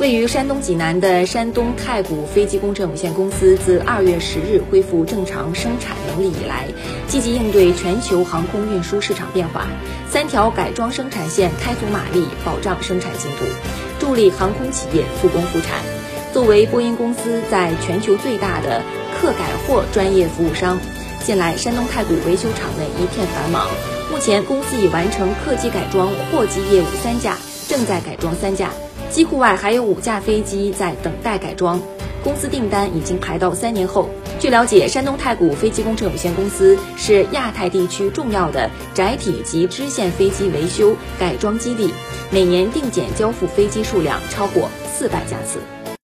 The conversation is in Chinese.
位于山东济南的山东太古飞机工程有限公司自二月十日恢复正常生产能力以来，积极应对全球航空运输市场变化，三条改装生产线开足马力，保障生产进度，助力航空企业复工复产。作为波音公司在全球最大的客改货专业服务商，近来山东太古维修厂内一片繁忙。目前，公司已完成客机改装货机业务三架，正在改装三架。机库外还有五架飞机在等待改装，公司订单已经排到三年后。据了解，山东太古飞机工程有限公司是亚太地区重要的载体及支线飞机维修改装基地，每年定检交付飞机数量超过四百架次。